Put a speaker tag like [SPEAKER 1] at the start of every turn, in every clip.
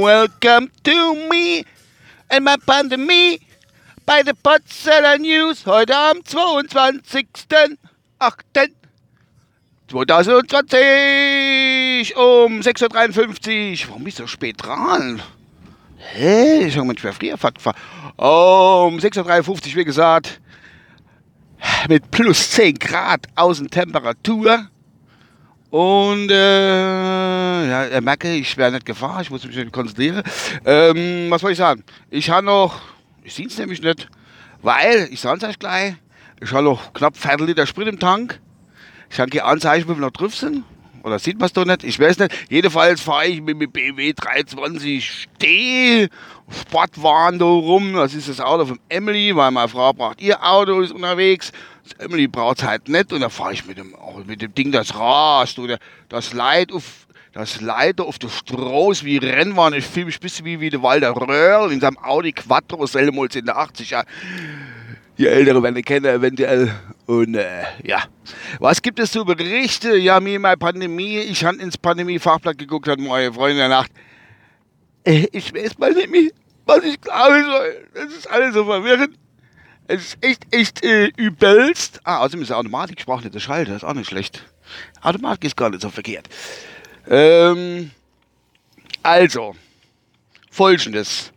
[SPEAKER 1] Welcome to me and my Pandemie bei der Potzeller News heute am 22.08.2020 um 6.53 Uhr. Warum bist du so spät dran? Hä? Ich habe manchmal früher gefahren. Um 6.53 Uhr, wie gesagt, mit plus 10 Grad Außentemperatur. Und äh, ja, er merke, ich wäre nicht gefahren, ich muss mich konzentrieren. Ähm, was soll ich sagen? Ich habe noch, ich sehe es nämlich nicht, weil, ich sage es euch gleich, ich habe noch knapp Viertel Liter Sprit im Tank. Ich habe keine Anzeichen, wie wir noch drauf sind. Oder sieht man es doch nicht? Ich weiß nicht. Jedenfalls fahre ich mit dem BMW 320 Steh, Sportwagen da rum. Das ist das Auto von Emily, weil meine Frau braucht ihr Auto, ist unterwegs. Das Emily braucht es halt nicht. Und dann fahre ich mit dem, mit dem Ding, das rast. Oder das Leid auf, das Leiter auf der Straße wie Rennbahn. Ich fühle mich ein bisschen wie, wie der Walter Röhrl in seinem Audi Quattro, Selmholz in der 80er. Die Ältere werden kennen eventuell. Und äh, ja, was gibt es zu Berichte? Ja, mir meine Pandemie. Ich habe ins Pandemie-Fachblatt geguckt, hat meine Freundin in der Nacht. Äh, ich weiß mal nicht was ich glauben soll. Das ist alles so verwirrend. Es ist echt, echt äh, übelst. Ah, außerdem ist der Automatik sprachlich der Schalter, ist auch nicht schlecht. Automatik ist gar nicht so verkehrt. Ähm, also, folgendes.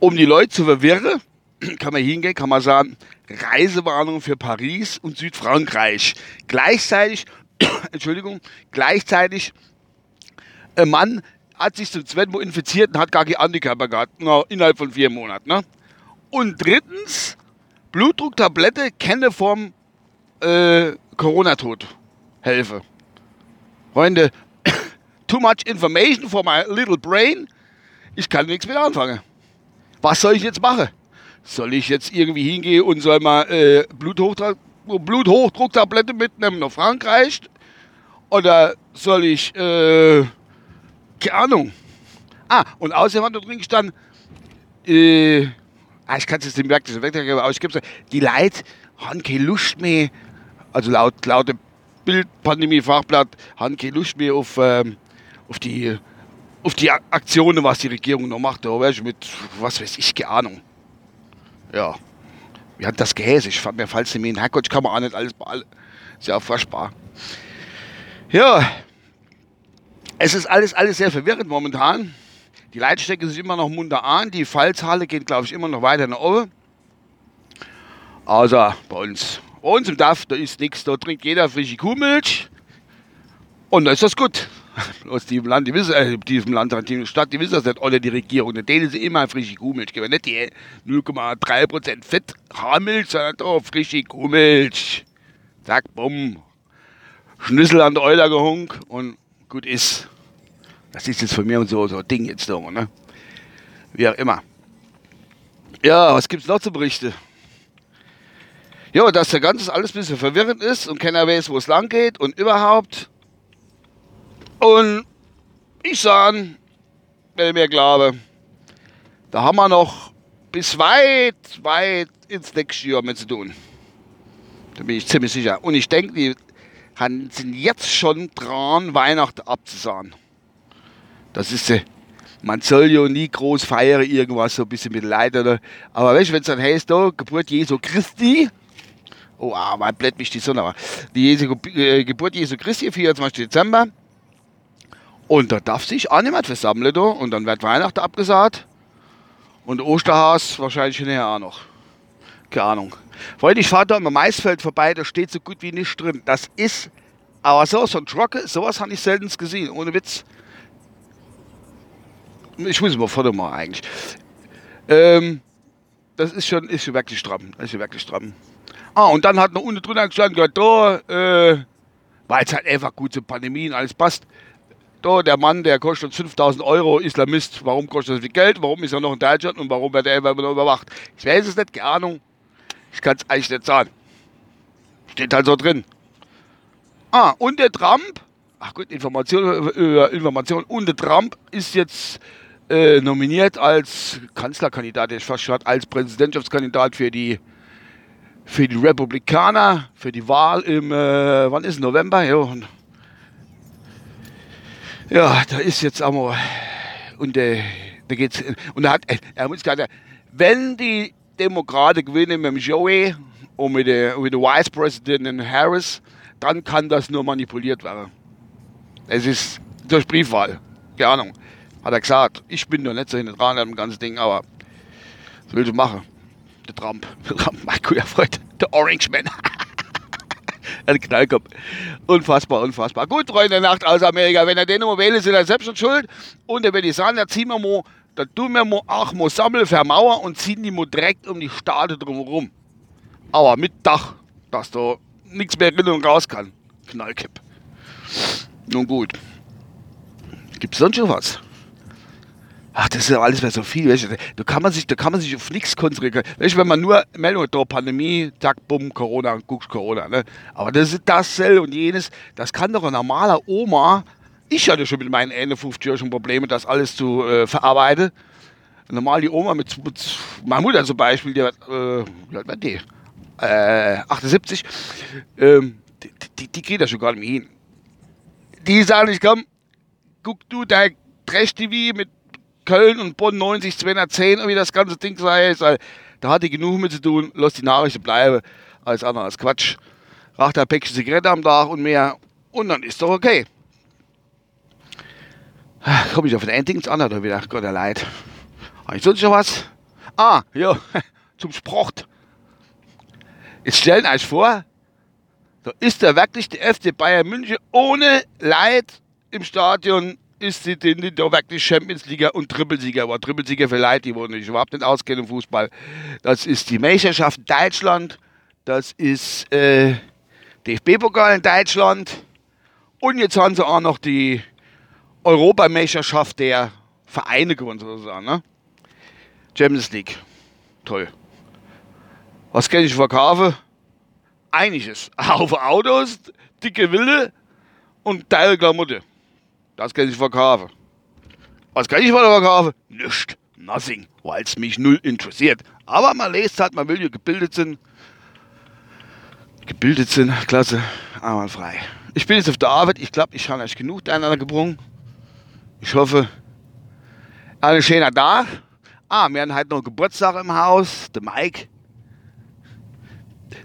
[SPEAKER 1] Um die Leute zu verwirren, kann man hingehen, kann man sagen, Reisewarnung für Paris und Südfrankreich. Gleichzeitig, Entschuldigung, gleichzeitig, ein Mann hat sich zum zweiten Mal infiziert und hat gar keine Antikörper gehabt, na, innerhalb von vier Monaten. Ne? Und drittens, Blutdrucktablette kenne vom äh, Corona-Tod helfe. Freunde, too much information for my little brain. Ich kann nichts mehr anfangen. Was soll ich jetzt machen? Soll ich jetzt irgendwie hingehen und soll mal äh, Bluthochdruck, Bluthochdrucktablette mitnehmen nach Frankreich? Oder soll ich, äh, keine Ahnung. Ah, und außerdem hat da drin gestanden, äh, ah, ich kann es jetzt nicht merken, das ich gebe die Leute haben keine Lust mehr, also laut, laut dem Bildpandemie-Fachblatt, haben keine Lust mehr auf, ähm, auf die auf die Aktionen, was die Regierung noch macht, da mit, was weiß ich, keine Ahnung. Ja. Wie hat das Gehäse? Ich fand mir falls in Herrgott, kann man auch nicht alles ja auch furchtbar. Ja. Es ist alles, alles sehr verwirrend momentan. Die Leitstrecke ist immer noch munter an. Die Fallzahlen gehen, glaube ich, immer noch weiter nach oben. Also bei uns. Bei uns im Dorf, da ist nichts. Da trinkt jeder frische Kuhmilch. Und da ist das gut aus diesem Land, die wissen, äh, diesem Land, die Stadt, die wissen das nicht, oder die Regierung, denen sie immer frische Kuhmilch geben, nicht die 0,3% Fett Haarmilch, sondern doch frische Kuhmilch. Zack, bumm. Schlüssel an der Euler gehunk und gut ist. Das ist jetzt von mir und so, so ein Ding jetzt da, ne? Wie auch immer. Ja, was gibt's noch zu berichten? Ja, dass der ganze alles ein bisschen verwirrend ist und keiner weiß, wo es lang geht und überhaupt. Und ich sage, wenn ich mir glaube, da haben wir noch bis weit, weit ins nächste Jahr mit zu tun. Da bin ich ziemlich sicher. Und ich denke, die sind jetzt schon dran, Weihnachten abzusagen. Das ist, äh, man soll ja nie groß feiern, irgendwas so ein bisschen mit Leid oder. Aber weißt du, wenn es dann heißt, da, Geburt Jesu Christi, oh, ah, man blätt mich die Sonne, aber die Jesu, äh, Geburt Jesu Christi, 24. Dezember, und da darf sich auch niemand versammeln da. Und dann wird Weihnachten abgesagt. Und Osterhaus wahrscheinlich hinterher auch noch. Keine Ahnung. Freunde, ich fahre da am Maisfeld vorbei, da steht so gut wie nichts drin. Das ist aber so, so ein Trocke, sowas habe ich selten gesehen, ohne Witz. Ich muss mal Foto machen eigentlich. Ähm, das ist schon, ist schon wirklich stramm. Ist schon wirklich stramm. Ah, und dann hat noch unten drunter gestanden, da, äh, weil es halt einfach gut zur Pandemie und alles passt da, der Mann, der kostet 5000 Euro, Islamist, warum kostet so viel Geld, warum ist er noch in Deutschland und warum wird er immer überwacht? Ich weiß es nicht, keine Ahnung. Ich kann es eigentlich nicht sagen. Steht halt so drin. Ah, und der Trump, ach gut, Information, äh, Information, und der Trump ist jetzt äh, nominiert als Kanzlerkandidat, ich fast schon als Präsidentschaftskandidat für die für die Republikaner, für die Wahl im, äh, wann ist November? Und, ja, da ist jetzt einmal, und äh, da geht's, und da hat, er muss gerade, wenn die Demokraten gewinnen mit dem Joey und mit der, mit der Vice Presidentin Harris, dann kann das nur manipuliert werden. Es ist durch Briefwahl. Keine Ahnung. Hat er gesagt. Ich bin noch nicht so hinten dran an dem ganzen Ding, aber was will ich machen? Der Trump. Der Trump, mein guter Freund. Der Orange Man. ein Knallkopf. Unfassbar, unfassbar. Gut, Freunde Nacht aus Amerika. Wenn er den noch wählt, ist er selbst schon schuld. Und dann würde ich sagen, da ziehen wir mal, da tun wir mal auch mal sammeln, vermauern und ziehen die mal direkt um die Stade drumherum. Aber mit Dach, dass da nichts mehr rein und raus kann. Knallkipp. Nun gut. Gibt es sonst schon was? Ach, das ist ja alles mehr so viel. Weißt du, da, kann man sich, da kann man sich auf nichts konzentrieren. Weißt du, wenn man nur Meldung da Pandemie, zack, bumm, Corona, guckst Corona. Ne? Aber das ist das und jenes. Das kann doch ein normaler Oma. Ich hatte schon mit meinen 51 Jahren schon Probleme, das alles zu äh, verarbeiten. Normal die Oma mit, mit meine Mutter zum Beispiel, die hat, äh, die? Äh, 78. Ähm, die, die, die geht da schon gar nicht mehr hin. Die sagen, ich komm, guck du dein Trash-TV mit Köln und Bonn 90, 210 und wie das ganze Ding sei. Da hatte ich genug mit zu tun, lass die Nachrichten bleiben. Alles andere als Quatsch. Raucht ein Päckchen Zigarette am Tag und mehr. Und dann ist doch okay. Komme ich auf den Endings an oder wieder? Gott, der Leid. Habe ich sonst noch was? Ah, ja, zum Sport. Jetzt stellen euch vor, da ist da wirklich der FC Bayern München ohne Leid im Stadion ist sie denn da wirklich Champions League und Trippelsieger, aber Trippelsieger Leute, die wollen sich überhaupt nicht auskennen im Fußball. Das ist die Meisterschaft Deutschland, das ist äh, DFB-Pokal in Deutschland und jetzt haben sie auch noch die Europameisterschaft der Vereine gewonnen, sozusagen. Ne? Champions League. Toll. Was kann ich verkaufen? Einiges. Auf Autos, dicke Wilde und teure Klamotte. Das kann ich verkaufen. Was kann ich verkaufen? Nichts. Nothing. Weil es mich null interessiert. Aber man lest halt, man will ja gebildet sind. Gebildet sind, klasse, einwandfrei. Ich bin jetzt auf der Arbeit. Ich glaube, ich habe euch genug einander gebrungen. Ich hoffe, alle schöner da. Ah, wir haben halt noch Geburtstag im Haus. Der Mike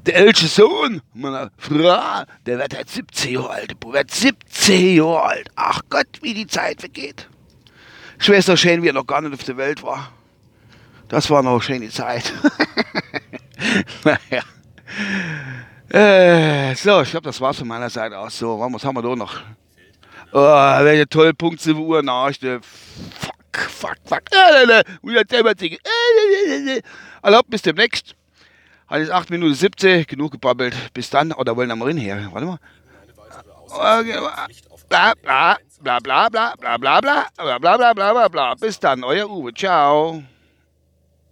[SPEAKER 1] der älteste Sohn meiner Frau, der wird halt 17 Jahre alt. Der wird 17 Jahre alt. Ach Gott, wie die Zeit vergeht. Schwester schön, wie er noch gar nicht auf der Welt war. Das war noch eine schöne Zeit. naja. Äh, so, ich glaube, das war's von meiner Seite aus. So, was haben wir da noch? Oh, welche tolle Punkte zur Uhr Nachrichten. Fuck, fuck, fuck. Erlaubt, bis demnächst. Alles 8 Minuten 17, genug gebabbelt. Bis dann. Oder wollen wir mal her? Warte mal. Bla bla bla bla bla bla bla bla bla bla bla bla bla. Bis dann, euer Uwe. Ciao.